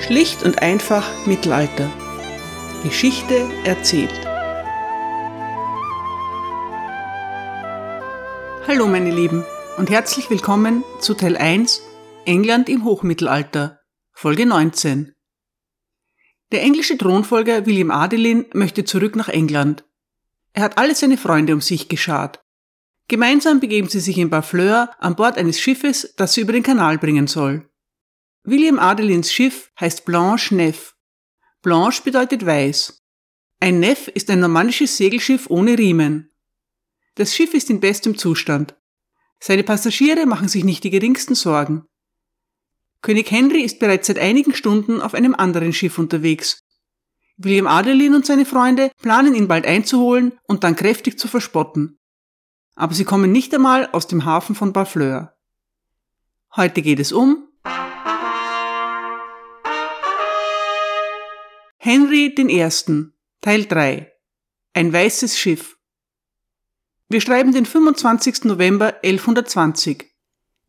Schlicht und einfach Mittelalter. Geschichte erzählt. Hallo meine Lieben und herzlich willkommen zu Teil 1 England im Hochmittelalter, Folge 19. Der englische Thronfolger William Adelin möchte zurück nach England. Er hat alle seine Freunde um sich geschart. Gemeinsam begeben sie sich in Barfleur an Bord eines Schiffes, das sie über den Kanal bringen soll. William Adelins Schiff heißt Blanche Neff. Blanche bedeutet weiß. Ein Neff ist ein normannisches Segelschiff ohne Riemen. Das Schiff ist in bestem Zustand. Seine Passagiere machen sich nicht die geringsten Sorgen. König Henry ist bereits seit einigen Stunden auf einem anderen Schiff unterwegs. William Adelin und seine Freunde planen ihn bald einzuholen und dann kräftig zu verspotten. Aber sie kommen nicht einmal aus dem Hafen von Barfleur. Heute geht es um Henry I. Teil 3 Ein weißes Schiff Wir schreiben den 25. November 1120.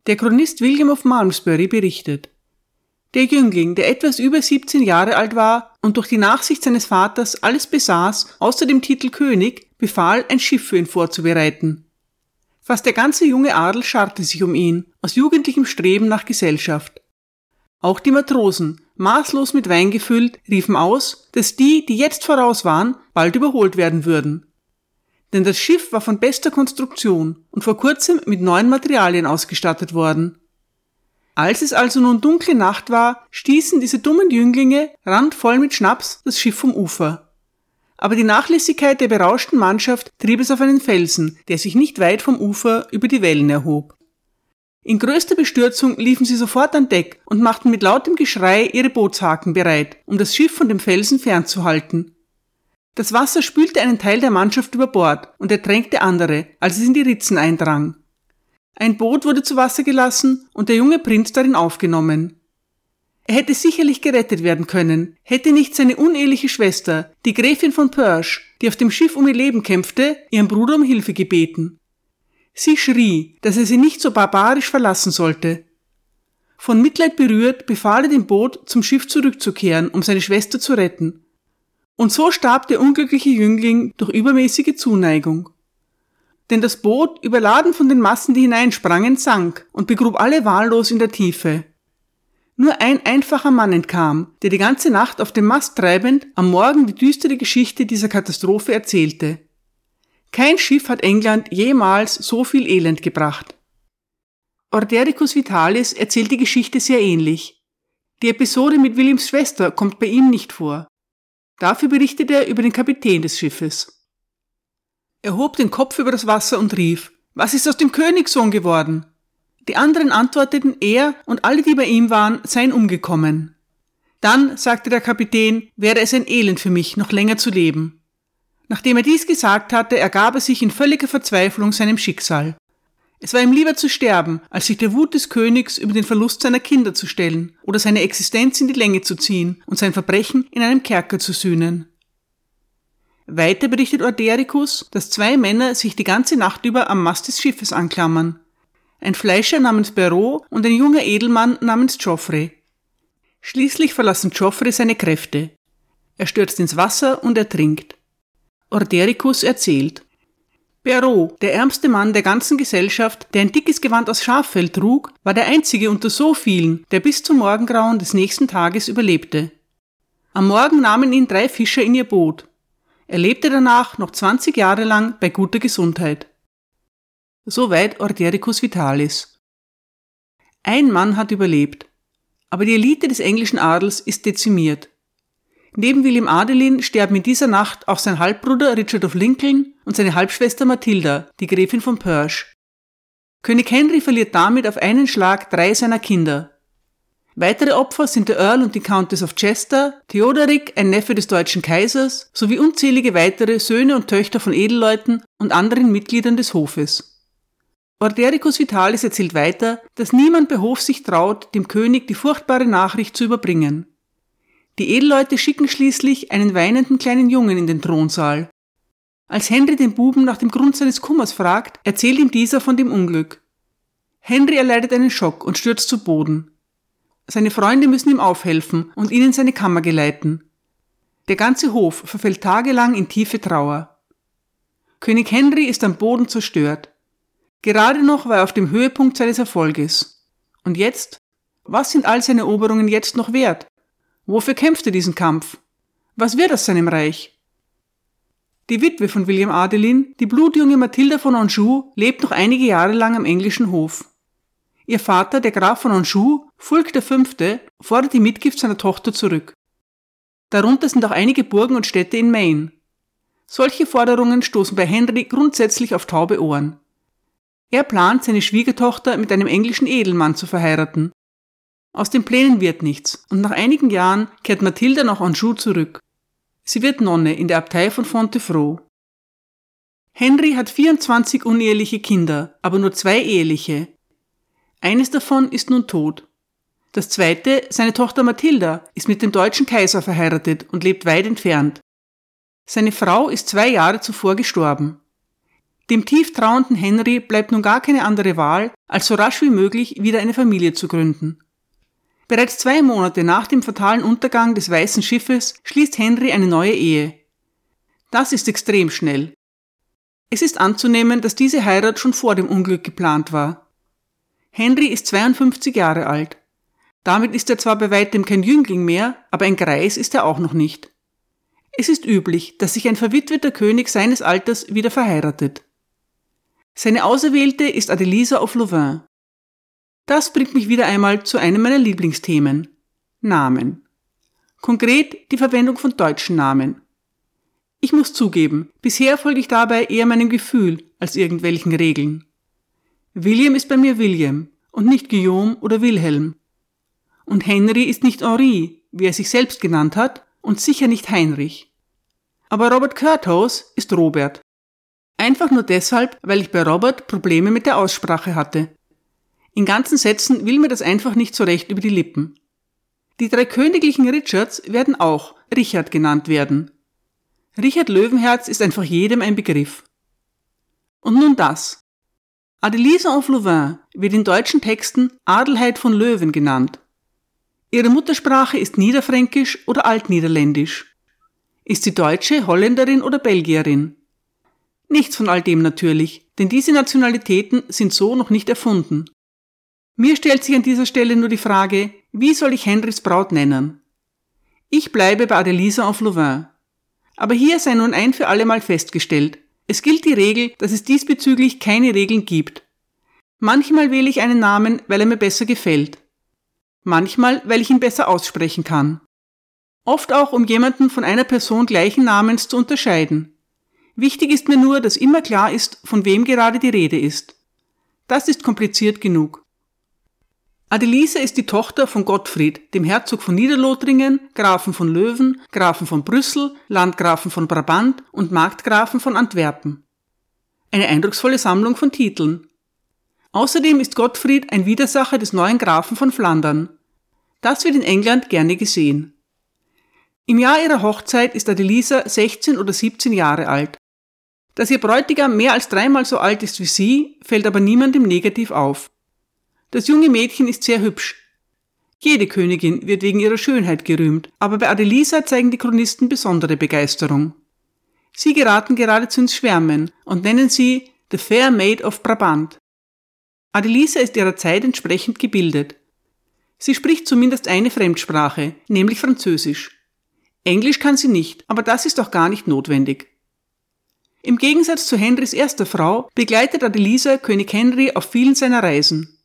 Der Chronist William of Malmesbury berichtet. Der Jüngling, der etwas über 17 Jahre alt war und durch die Nachsicht seines Vaters alles besaß, außer dem Titel König, befahl, ein Schiff für ihn vorzubereiten. Fast der ganze junge Adel scharrte sich um ihn, aus jugendlichem Streben nach Gesellschaft. Auch die Matrosen, maßlos mit Wein gefüllt, riefen aus, dass die, die jetzt voraus waren, bald überholt werden würden. Denn das Schiff war von bester Konstruktion und vor kurzem mit neuen Materialien ausgestattet worden. Als es also nun dunkle Nacht war, stießen diese dummen Jünglinge, randvoll mit Schnaps, das Schiff vom Ufer. Aber die Nachlässigkeit der berauschten Mannschaft trieb es auf einen Felsen, der sich nicht weit vom Ufer über die Wellen erhob. In größter Bestürzung liefen sie sofort an Deck und machten mit lautem Geschrei ihre Bootshaken bereit, um das Schiff von dem Felsen fernzuhalten. Das Wasser spülte einen Teil der Mannschaft über Bord und ertränkte andere, als es in die Ritzen eindrang. Ein Boot wurde zu Wasser gelassen und der junge Prinz darin aufgenommen. Er hätte sicherlich gerettet werden können, hätte nicht seine uneheliche Schwester, die Gräfin von Persch, die auf dem Schiff um ihr Leben kämpfte, ihren Bruder um Hilfe gebeten. Sie schrie, dass er sie nicht so barbarisch verlassen sollte. Von Mitleid berührt, befahl er dem Boot, zum Schiff zurückzukehren, um seine Schwester zu retten. Und so starb der unglückliche Jüngling durch übermäßige Zuneigung. Denn das Boot, überladen von den Massen, die hineinsprangen, sank und begrub alle wahllos in der Tiefe. Nur ein einfacher Mann entkam, der die ganze Nacht auf dem Mast treibend am Morgen die düstere Geschichte dieser Katastrophe erzählte. Kein Schiff hat England jemals so viel Elend gebracht. Ordericus Vitalis erzählt die Geschichte sehr ähnlich. Die Episode mit Williams Schwester kommt bei ihm nicht vor. Dafür berichtet er über den Kapitän des Schiffes. Er hob den Kopf über das Wasser und rief, was ist aus dem Königssohn geworden? Die anderen antworteten, er und alle, die bei ihm waren, seien umgekommen. Dann, sagte der Kapitän, wäre es ein Elend für mich, noch länger zu leben. Nachdem er dies gesagt hatte, ergab er sich in völliger Verzweiflung seinem Schicksal. Es war ihm lieber zu sterben, als sich der Wut des Königs über den Verlust seiner Kinder zu stellen oder seine Existenz in die Länge zu ziehen und sein Verbrechen in einem Kerker zu sühnen. Weiter berichtet Ordericus, dass zwei Männer sich die ganze Nacht über am Mast des Schiffes anklammern. Ein Fleischer namens Perrault und ein junger Edelmann namens Geoffrey. Schließlich verlassen Geoffrey seine Kräfte. Er stürzt ins Wasser und ertrinkt. Ordericus erzählt. Perrault, der ärmste Mann der ganzen Gesellschaft, der ein dickes Gewand aus Schaffell trug, war der einzige unter so vielen, der bis zum Morgengrauen des nächsten Tages überlebte. Am Morgen nahmen ihn drei Fischer in ihr Boot. Er lebte danach noch 20 Jahre lang bei guter Gesundheit. Soweit Ordericus Vitalis. Ein Mann hat überlebt, aber die Elite des englischen Adels ist dezimiert. Neben William Adelin sterben in dieser Nacht auch sein Halbbruder Richard of Lincoln und seine Halbschwester Matilda, die Gräfin von Perche. König Henry verliert damit auf einen Schlag drei seiner Kinder. Weitere Opfer sind der Earl und die Countess of Chester, Theodoric, ein Neffe des deutschen Kaisers, sowie unzählige weitere Söhne und Töchter von Edelleuten und anderen Mitgliedern des Hofes. Ordericus Vitalis erzählt weiter, dass niemand bei Hof sich traut, dem König die furchtbare Nachricht zu überbringen. Die Edelleute schicken schließlich einen weinenden kleinen Jungen in den Thronsaal. Als Henry den Buben nach dem Grund seines Kummers fragt, erzählt ihm dieser von dem Unglück. Henry erleidet einen Schock und stürzt zu Boden. seine Freunde müssen ihm aufhelfen und ihn in seine Kammer geleiten. Der ganze Hof verfällt tagelang in tiefe Trauer. König Henry ist am Boden zerstört. Gerade noch war er auf dem Höhepunkt seines Erfolges. Und jetzt? Was sind all seine Eroberungen jetzt noch wert? Wofür kämpft er diesen Kampf? Was wird aus seinem Reich? Die Witwe von William Adelin, die blutjunge Mathilda von Anjou, lebt noch einige Jahre lang am englischen Hof. Ihr Vater, der Graf von Anjou, Fulk V., fordert die Mitgift seiner Tochter zurück. Darunter sind auch einige Burgen und Städte in Maine. Solche Forderungen stoßen bei Henry grundsätzlich auf taube Ohren. Er plant, seine Schwiegertochter mit einem englischen Edelmann zu verheiraten. Aus den Plänen wird nichts, und nach einigen Jahren kehrt Mathilda nach Anjou zurück. Sie wird Nonne in der Abtei von Fontevraud. Henry hat 24 uneheliche Kinder, aber nur zwei eheliche. Eines davon ist nun tot. Das zweite, seine Tochter Mathilda, ist mit dem deutschen Kaiser verheiratet und lebt weit entfernt. Seine Frau ist zwei Jahre zuvor gestorben. Dem tief trauernden Henry bleibt nun gar keine andere Wahl, als so rasch wie möglich wieder eine Familie zu gründen. Bereits zwei Monate nach dem fatalen Untergang des Weißen Schiffes schließt Henry eine neue Ehe. Das ist extrem schnell. Es ist anzunehmen, dass diese Heirat schon vor dem Unglück geplant war. Henry ist 52 Jahre alt. Damit ist er zwar bei weitem kein Jüngling mehr, aber ein Greis ist er auch noch nicht. Es ist üblich, dass sich ein verwitweter König seines Alters wieder verheiratet. Seine Auserwählte ist Adelisa of Louvain. Das bringt mich wieder einmal zu einem meiner Lieblingsthemen. Namen. Konkret die Verwendung von deutschen Namen. Ich muss zugeben, bisher folge ich dabei eher meinem Gefühl als irgendwelchen Regeln. William ist bei mir William und nicht Guillaume oder Wilhelm. Und Henry ist nicht Henri, wie er sich selbst genannt hat, und sicher nicht Heinrich. Aber Robert Curthouse ist Robert. Einfach nur deshalb, weil ich bei Robert Probleme mit der Aussprache hatte. In ganzen Sätzen will mir das einfach nicht so recht über die Lippen. Die drei königlichen Richards werden auch Richard genannt werden. Richard Löwenherz ist einfach jedem ein Begriff. Und nun das. Adelise Louvain wird in deutschen Texten Adelheid von Löwen genannt. Ihre Muttersprache ist Niederfränkisch oder Altniederländisch. Ist sie Deutsche, Holländerin oder Belgierin? Nichts von all dem natürlich, denn diese Nationalitäten sind so noch nicht erfunden. Mir stellt sich an dieser Stelle nur die Frage, wie soll ich Henrys Braut nennen? Ich bleibe bei Adelisa of Louvain. Aber hier sei nun ein für alle Mal festgestellt. Es gilt die Regel, dass es diesbezüglich keine Regeln gibt. Manchmal wähle ich einen Namen, weil er mir besser gefällt. Manchmal, weil ich ihn besser aussprechen kann. Oft auch, um jemanden von einer Person gleichen Namens zu unterscheiden. Wichtig ist mir nur, dass immer klar ist, von wem gerade die Rede ist. Das ist kompliziert genug. Adelise ist die Tochter von Gottfried, dem Herzog von Niederlothringen, Grafen von Löwen, Grafen von Brüssel, Landgrafen von Brabant und Markgrafen von Antwerpen. Eine eindrucksvolle Sammlung von Titeln. Außerdem ist Gottfried ein Widersacher des neuen Grafen von Flandern. Das wird in England gerne gesehen. Im Jahr ihrer Hochzeit ist Adelisa 16 oder 17 Jahre alt. Dass ihr Bräutigam mehr als dreimal so alt ist wie sie, fällt aber niemandem negativ auf. Das junge Mädchen ist sehr hübsch. Jede Königin wird wegen ihrer Schönheit gerühmt, aber bei Adelisa zeigen die Chronisten besondere Begeisterung. Sie geraten geradezu ins Schwärmen und nennen sie The Fair Maid of Brabant. Adelisa ist ihrer Zeit entsprechend gebildet. Sie spricht zumindest eine Fremdsprache, nämlich Französisch. Englisch kann sie nicht, aber das ist auch gar nicht notwendig. Im Gegensatz zu Henrys erster Frau begleitet Adelisa König Henry auf vielen seiner Reisen.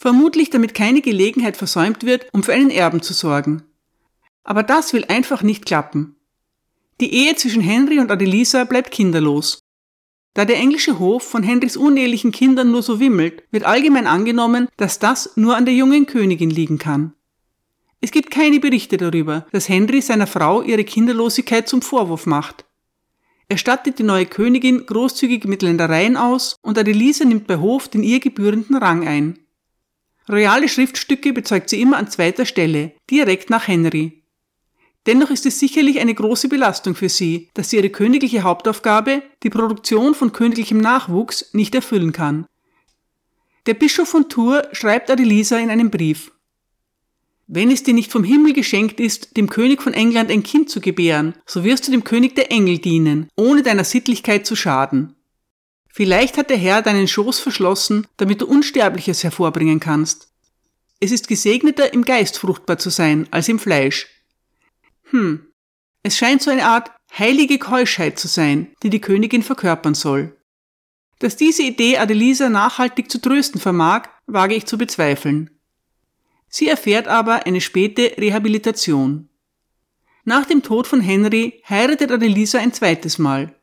Vermutlich damit keine Gelegenheit versäumt wird, um für einen Erben zu sorgen. Aber das will einfach nicht klappen. Die Ehe zwischen Henry und Adelisa bleibt kinderlos. Da der englische Hof von Henrys unehelichen Kindern nur so wimmelt, wird allgemein angenommen, dass das nur an der jungen Königin liegen kann. Es gibt keine Berichte darüber, dass Henry seiner Frau ihre Kinderlosigkeit zum Vorwurf macht. Er stattet die neue Königin großzügig mit Ländereien aus und Adelisa nimmt bei Hof den ihr gebührenden Rang ein. Royale Schriftstücke bezeugt sie immer an zweiter Stelle, direkt nach Henry. Dennoch ist es sicherlich eine große Belastung für sie, dass sie ihre königliche Hauptaufgabe, die Produktion von königlichem Nachwuchs, nicht erfüllen kann. Der Bischof von Tours schreibt Adelisa in einem Brief. wenn es dir nicht vom Himmel geschenkt ist, dem König von England ein Kind zu gebären, so wirst du dem König der Engel dienen, ohne deiner Sittlichkeit zu schaden. Vielleicht hat der Herr deinen Schoß verschlossen, damit du Unsterbliches hervorbringen kannst. Es ist gesegneter, im Geist fruchtbar zu sein, als im Fleisch. Hm, es scheint so eine Art heilige Keuschheit zu sein, die die Königin verkörpern soll. Dass diese Idee Adelisa nachhaltig zu trösten vermag, wage ich zu bezweifeln. Sie erfährt aber eine späte Rehabilitation. Nach dem Tod von Henry heiratet Adelisa ein zweites Mal.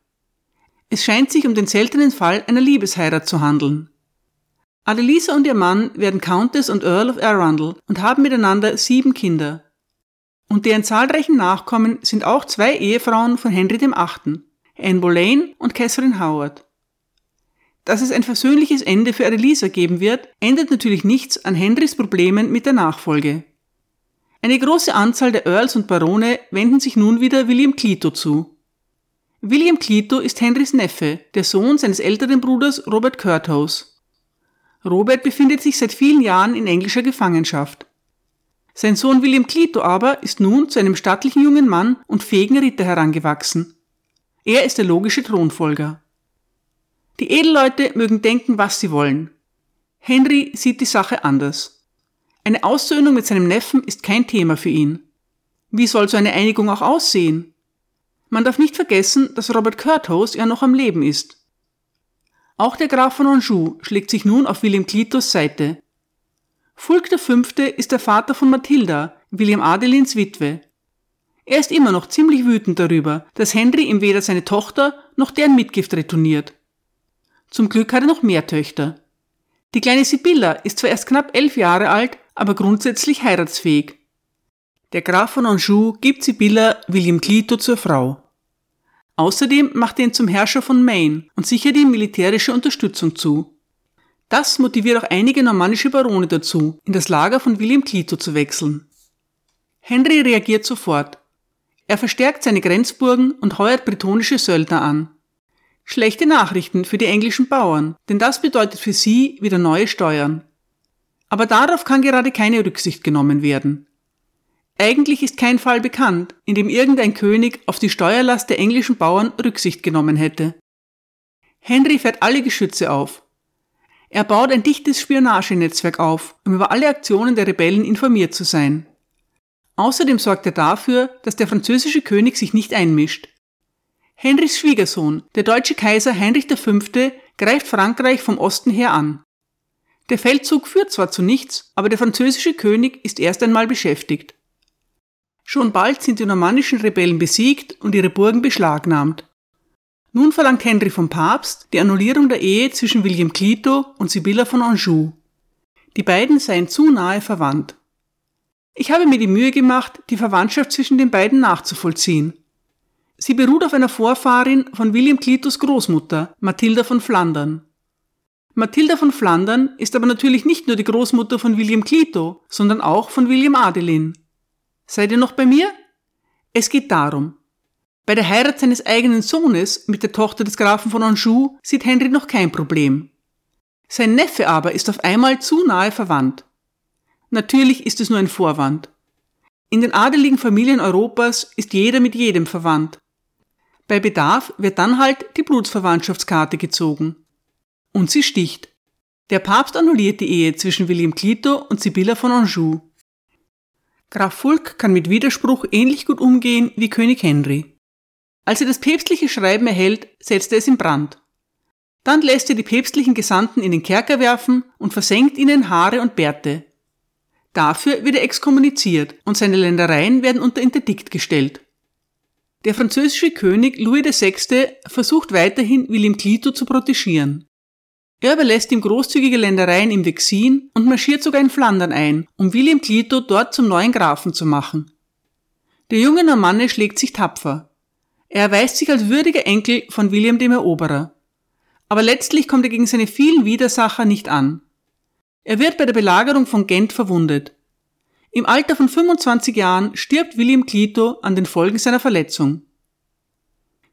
Es scheint sich um den seltenen Fall einer Liebesheirat zu handeln. Adelisa und ihr Mann werden Countess und Earl of Arundel und haben miteinander sieben Kinder. Und deren zahlreichen Nachkommen sind auch zwei Ehefrauen von Henry VIII., Anne Boleyn und Catherine Howard. Dass es ein versöhnliches Ende für Adelisa geben wird, ändert natürlich nichts an Henrys Problemen mit der Nachfolge. Eine große Anzahl der Earls und Barone wenden sich nun wieder William Clito zu. William Clito ist Henrys Neffe, der Sohn seines älteren Bruders Robert Curthose. Robert befindet sich seit vielen Jahren in englischer Gefangenschaft. Sein Sohn William Clito aber ist nun zu einem stattlichen jungen Mann und fähigen Ritter herangewachsen. Er ist der logische Thronfolger. Die Edelleute mögen denken, was sie wollen. Henry sieht die Sache anders. Eine Aussöhnung mit seinem Neffen ist kein Thema für ihn. Wie soll so eine Einigung auch aussehen? Man darf nicht vergessen, dass Robert Curthose ja noch am Leben ist. Auch der Graf von Anjou schlägt sich nun auf William Clitos Seite. Fulk V. ist der Vater von Mathilda, William Adelins Witwe. Er ist immer noch ziemlich wütend darüber, dass Henry ihm weder seine Tochter noch deren Mitgift retourniert. Zum Glück hat er noch mehr Töchter. Die kleine Sibylla ist zwar erst knapp elf Jahre alt, aber grundsätzlich heiratsfähig. Der Graf von Anjou gibt Sibylla William Clito zur Frau. Außerdem macht er ihn zum Herrscher von Maine und sichert ihm militärische Unterstützung zu. Das motiviert auch einige normannische Barone dazu, in das Lager von William Clito zu wechseln. Henry reagiert sofort. Er verstärkt seine Grenzburgen und heuert bretonische Söldner an. Schlechte Nachrichten für die englischen Bauern, denn das bedeutet für sie wieder neue Steuern. Aber darauf kann gerade keine Rücksicht genommen werden. Eigentlich ist kein Fall bekannt, in dem irgendein König auf die Steuerlast der englischen Bauern Rücksicht genommen hätte. Henry fährt alle Geschütze auf. Er baut ein dichtes Spionagenetzwerk auf, um über alle Aktionen der Rebellen informiert zu sein. Außerdem sorgt er dafür, dass der französische König sich nicht einmischt. Henrys Schwiegersohn, der deutsche Kaiser Heinrich V., greift Frankreich vom Osten her an. Der Feldzug führt zwar zu nichts, aber der französische König ist erst einmal beschäftigt. Schon bald sind die normannischen Rebellen besiegt und ihre Burgen beschlagnahmt. Nun verlangt Henry vom Papst die Annullierung der Ehe zwischen William Clito und Sibylla von Anjou. Die beiden seien zu nahe verwandt. Ich habe mir die Mühe gemacht, die Verwandtschaft zwischen den beiden nachzuvollziehen. Sie beruht auf einer Vorfahrin von William Clitos Großmutter, Mathilda von Flandern. Mathilda von Flandern ist aber natürlich nicht nur die Großmutter von William Clito, sondern auch von William Adelin. Seid ihr noch bei mir? Es geht darum. Bei der Heirat seines eigenen Sohnes mit der Tochter des Grafen von Anjou sieht Henry noch kein Problem. Sein Neffe aber ist auf einmal zu nahe verwandt. Natürlich ist es nur ein Vorwand. In den adeligen Familien Europas ist jeder mit jedem verwandt. Bei Bedarf wird dann halt die Blutsverwandtschaftskarte gezogen. Und sie sticht. Der Papst annulliert die Ehe zwischen William Clito und Sibylla von Anjou. Graf Fulk kann mit Widerspruch ähnlich gut umgehen wie König Henry. Als er das päpstliche Schreiben erhält, setzt er es in Brand. Dann lässt er die päpstlichen Gesandten in den Kerker werfen und versenkt ihnen Haare und Bärte. Dafür wird er exkommuniziert und seine Ländereien werden unter Interdikt gestellt. Der französische König Louis VI. versucht weiterhin William Clito zu protegieren. Er überlässt ihm großzügige Ländereien im Vexin und marschiert sogar in Flandern ein, um William Clito dort zum neuen Grafen zu machen. Der junge Normanne schlägt sich tapfer. Er erweist sich als würdiger Enkel von William dem Eroberer. Aber letztlich kommt er gegen seine vielen Widersacher nicht an. Er wird bei der Belagerung von Gent verwundet. Im Alter von 25 Jahren stirbt William Clito an den Folgen seiner Verletzung.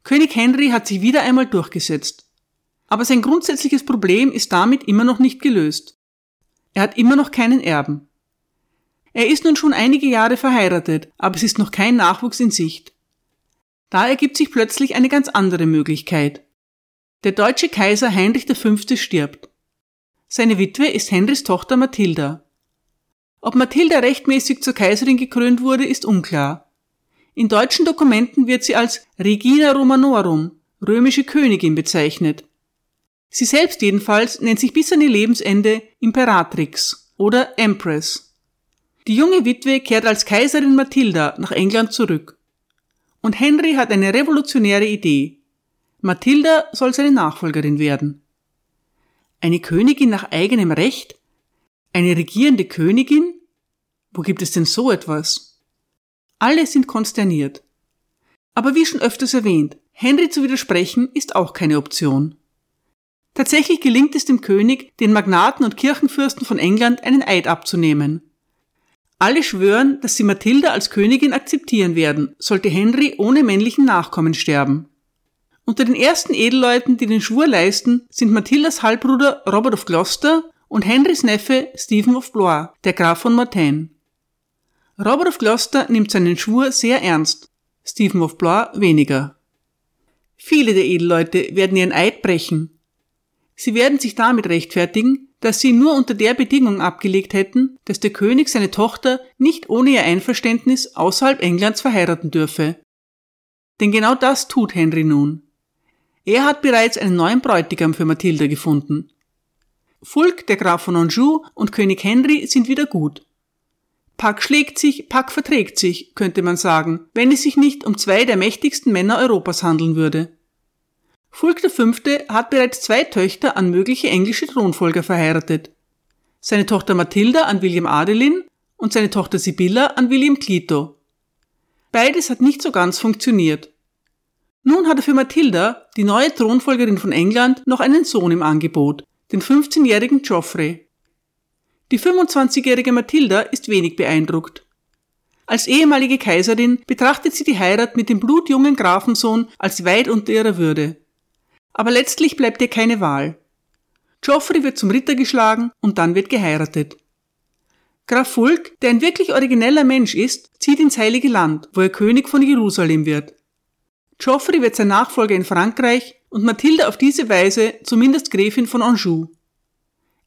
König Henry hat sich wieder einmal durchgesetzt. Aber sein grundsätzliches Problem ist damit immer noch nicht gelöst. Er hat immer noch keinen Erben. Er ist nun schon einige Jahre verheiratet, aber es ist noch kein Nachwuchs in Sicht. Da ergibt sich plötzlich eine ganz andere Möglichkeit. Der deutsche Kaiser Heinrich V. stirbt. Seine Witwe ist Henrys Tochter Mathilda. Ob Mathilda rechtmäßig zur Kaiserin gekrönt wurde, ist unklar. In deutschen Dokumenten wird sie als Regina Romanorum, römische Königin bezeichnet. Sie selbst jedenfalls nennt sich bis an ihr Lebensende Imperatrix oder Empress. Die junge Witwe kehrt als Kaiserin Mathilda nach England zurück. Und Henry hat eine revolutionäre Idee. Mathilda soll seine Nachfolgerin werden. Eine Königin nach eigenem Recht? Eine regierende Königin? Wo gibt es denn so etwas? Alle sind konsterniert. Aber wie schon öfters erwähnt, Henry zu widersprechen ist auch keine Option. Tatsächlich gelingt es dem König, den Magnaten und Kirchenfürsten von England einen Eid abzunehmen. Alle schwören, dass sie Mathilda als Königin akzeptieren werden, sollte Henry ohne männlichen Nachkommen sterben. Unter den ersten Edelleuten, die den Schwur leisten, sind Mathildas Halbbruder Robert of Gloucester und Henrys Neffe Stephen of Blois, der Graf von Mortain. Robert of Gloucester nimmt seinen Schwur sehr ernst, Stephen of Blois weniger. Viele der Edelleute werden ihren Eid brechen. Sie werden sich damit rechtfertigen, dass sie nur unter der Bedingung abgelegt hätten, dass der König seine Tochter nicht ohne ihr Einverständnis außerhalb Englands verheiraten dürfe. Denn genau das tut Henry nun. Er hat bereits einen neuen Bräutigam für Mathilda gefunden. Fulk, der Graf von Anjou und König Henry sind wieder gut. Pack schlägt sich, Pack verträgt sich, könnte man sagen, wenn es sich nicht um zwei der mächtigsten Männer Europas handeln würde. Fulk V. hat bereits zwei Töchter an mögliche englische Thronfolger verheiratet. Seine Tochter Mathilda an William Adelin und seine Tochter Sibylla an William Clito. Beides hat nicht so ganz funktioniert. Nun hat er für Mathilda, die neue Thronfolgerin von England, noch einen Sohn im Angebot, den 15-jährigen Geoffrey. Die 25-jährige Mathilda ist wenig beeindruckt. Als ehemalige Kaiserin betrachtet sie die Heirat mit dem blutjungen Grafensohn als weit unter ihrer Würde. Aber letztlich bleibt ihr keine Wahl. Geoffrey wird zum Ritter geschlagen und dann wird geheiratet. Graf Fulk, der ein wirklich origineller Mensch ist, zieht ins Heilige Land, wo er König von Jerusalem wird. Geoffrey wird sein Nachfolger in Frankreich und Mathilde auf diese Weise zumindest Gräfin von Anjou.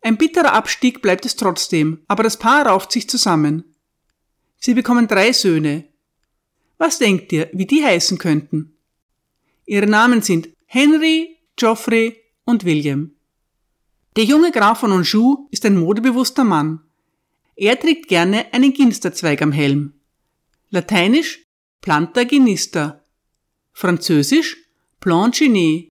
Ein bitterer Abstieg bleibt es trotzdem, aber das Paar rauft sich zusammen. Sie bekommen drei Söhne. Was denkt ihr, wie die heißen könnten? Ihre Namen sind Henry, Geoffrey und William. Der junge Graf von Anjou ist ein modebewusster Mann. Er trägt gerne einen Ginsterzweig am Helm. Lateinisch Planta Ginista, Französisch Planchine.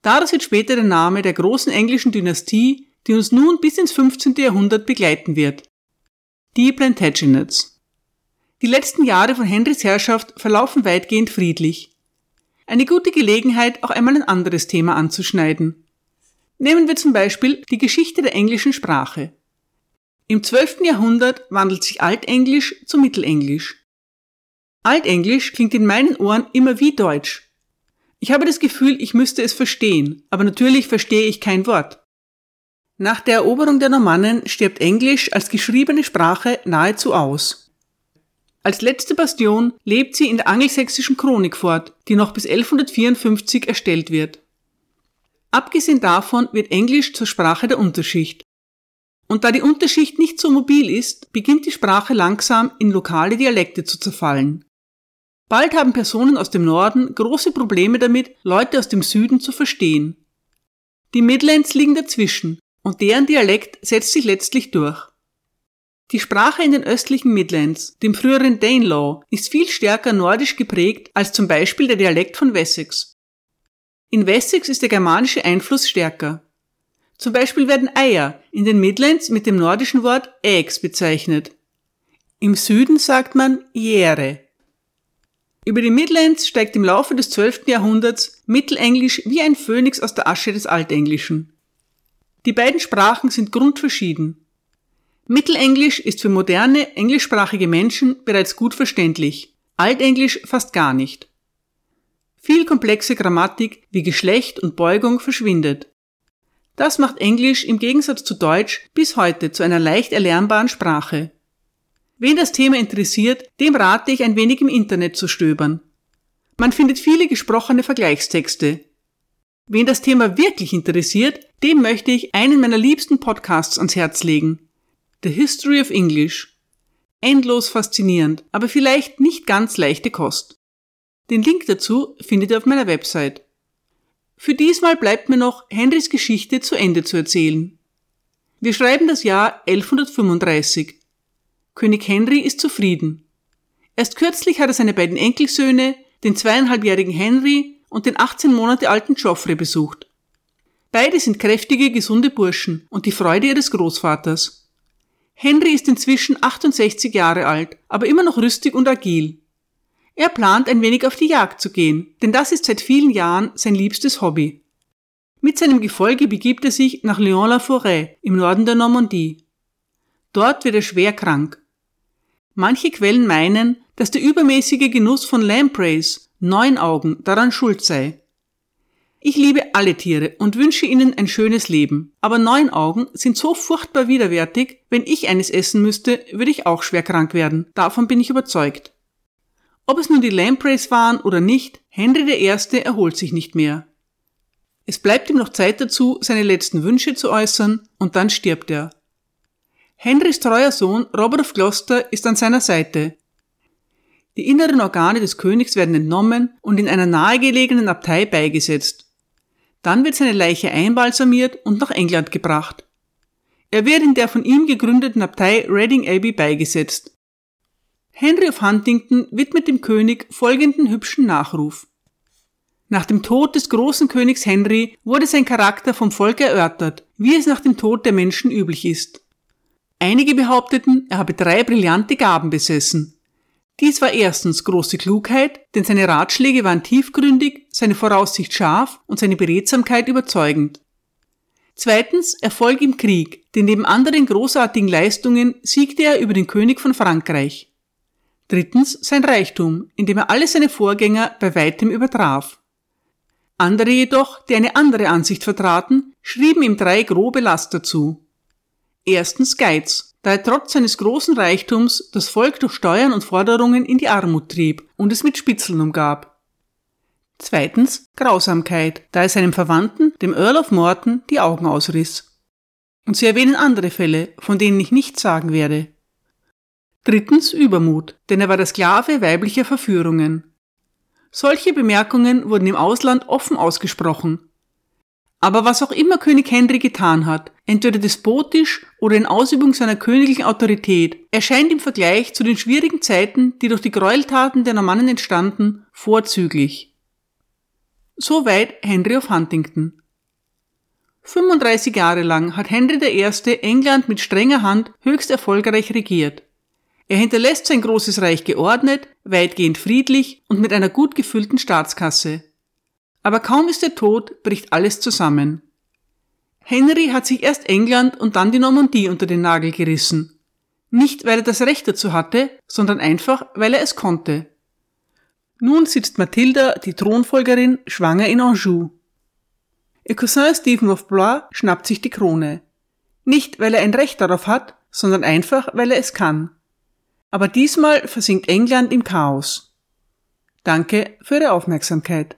Daraus wird später der Name der großen englischen Dynastie, die uns nun bis ins 15. Jahrhundert begleiten wird. Die Plantagenets. Die letzten Jahre von Henrys Herrschaft verlaufen weitgehend friedlich. Eine gute Gelegenheit, auch einmal ein anderes Thema anzuschneiden. Nehmen wir zum Beispiel die Geschichte der englischen Sprache. Im 12. Jahrhundert wandelt sich Altenglisch zu Mittelenglisch. Altenglisch klingt in meinen Ohren immer wie Deutsch. Ich habe das Gefühl, ich müsste es verstehen, aber natürlich verstehe ich kein Wort. Nach der Eroberung der Normannen stirbt Englisch als geschriebene Sprache nahezu aus. Als letzte Bastion lebt sie in der angelsächsischen Chronik fort, die noch bis 1154 erstellt wird. Abgesehen davon wird Englisch zur Sprache der Unterschicht. Und da die Unterschicht nicht so mobil ist, beginnt die Sprache langsam in lokale Dialekte zu zerfallen. Bald haben Personen aus dem Norden große Probleme damit, Leute aus dem Süden zu verstehen. Die Midlands liegen dazwischen und deren Dialekt setzt sich letztlich durch. Die Sprache in den östlichen Midlands, dem früheren Danelaw, ist viel stärker nordisch geprägt als zum Beispiel der Dialekt von Wessex. In Wessex ist der germanische Einfluss stärker. Zum Beispiel werden Eier in den Midlands mit dem nordischen Wort Eggs bezeichnet. Im Süden sagt man Jere. Über die Midlands steigt im Laufe des 12. Jahrhunderts Mittelenglisch wie ein Phönix aus der Asche des Altenglischen. Die beiden Sprachen sind grundverschieden. Mittelenglisch ist für moderne englischsprachige Menschen bereits gut verständlich, Altenglisch fast gar nicht. Viel komplexe Grammatik wie Geschlecht und Beugung verschwindet. Das macht Englisch im Gegensatz zu Deutsch bis heute zu einer leicht erlernbaren Sprache. Wen das Thema interessiert, dem rate ich ein wenig im Internet zu stöbern. Man findet viele gesprochene Vergleichstexte. Wen das Thema wirklich interessiert, dem möchte ich einen meiner liebsten Podcasts ans Herz legen. The History of English. Endlos faszinierend, aber vielleicht nicht ganz leichte Kost. Den Link dazu findet ihr auf meiner Website. Für diesmal bleibt mir noch Henrys Geschichte zu Ende zu erzählen. Wir schreiben das Jahr 1135. König Henry ist zufrieden. Erst kürzlich hat er seine beiden Enkelsöhne, den zweieinhalbjährigen Henry und den 18 Monate alten Geoffrey besucht. Beide sind kräftige, gesunde Burschen und die Freude ihres Großvaters. Henry ist inzwischen 68 Jahre alt, aber immer noch rüstig und agil. Er plant ein wenig auf die Jagd zu gehen, denn das ist seit vielen Jahren sein liebstes Hobby. Mit seinem Gefolge begibt er sich nach Lyon-la-Forêt im Norden der Normandie. Dort wird er schwer krank. Manche Quellen meinen, dass der übermäßige Genuss von Lampreys, neun Augen, daran schuld sei. Ich liebe alle Tiere und wünsche ihnen ein schönes Leben, aber neun Augen sind so furchtbar widerwärtig, wenn ich eines essen müsste, würde ich auch schwer krank werden, davon bin ich überzeugt. Ob es nun die Lampreys waren oder nicht, Henry I. erholt sich nicht mehr. Es bleibt ihm noch Zeit dazu, seine letzten Wünsche zu äußern, und dann stirbt er. Henrys treuer Sohn Robert of Gloucester ist an seiner Seite. Die inneren Organe des Königs werden entnommen und in einer nahegelegenen Abtei beigesetzt. Dann wird seine Leiche einbalsamiert und nach England gebracht. Er wird in der von ihm gegründeten Abtei Reading Abbey beigesetzt. Henry of Huntington widmet dem König folgenden hübschen Nachruf. Nach dem Tod des großen Königs Henry wurde sein Charakter vom Volk erörtert, wie es nach dem Tod der Menschen üblich ist. Einige behaupteten, er habe drei brillante Gaben besessen. Dies war erstens große Klugheit, denn seine Ratschläge waren tiefgründig, seine Voraussicht scharf und seine Beredsamkeit überzeugend. Zweitens Erfolg im Krieg, denn neben anderen großartigen Leistungen siegte er über den König von Frankreich. Drittens sein Reichtum, indem er alle seine Vorgänger bei weitem übertraf. Andere jedoch, die eine andere Ansicht vertraten, schrieben ihm drei grobe Laster zu. Erstens Geiz, da er trotz seines großen Reichtums das Volk durch Steuern und Forderungen in die Armut trieb und es mit Spitzeln umgab. Zweitens Grausamkeit, da er seinem Verwandten, dem Earl of Morton, die Augen ausriss. Und sie erwähnen andere Fälle, von denen ich nichts sagen werde. Drittens Übermut, denn er war der Sklave weiblicher Verführungen. Solche Bemerkungen wurden im Ausland offen ausgesprochen. Aber was auch immer König Henry getan hat, entweder despotisch oder in Ausübung seiner königlichen Autorität, erscheint im Vergleich zu den schwierigen Zeiten, die durch die Gräueltaten der Normannen entstanden, vorzüglich. Soweit Henry of Huntington. 35 Jahre lang hat Henry I. England mit strenger Hand höchst erfolgreich regiert. Er hinterlässt sein großes Reich geordnet, weitgehend friedlich und mit einer gut gefüllten Staatskasse. Aber kaum ist er tot, bricht alles zusammen. Henry hat sich erst England und dann die Normandie unter den Nagel gerissen. Nicht, weil er das Recht dazu hatte, sondern einfach, weil er es konnte. Nun sitzt Mathilda, die Thronfolgerin, schwanger in Anjou. Ihr Cousin Stephen of Blois schnappt sich die Krone. Nicht, weil er ein Recht darauf hat, sondern einfach, weil er es kann. Aber diesmal versinkt England im Chaos. Danke für Ihre Aufmerksamkeit.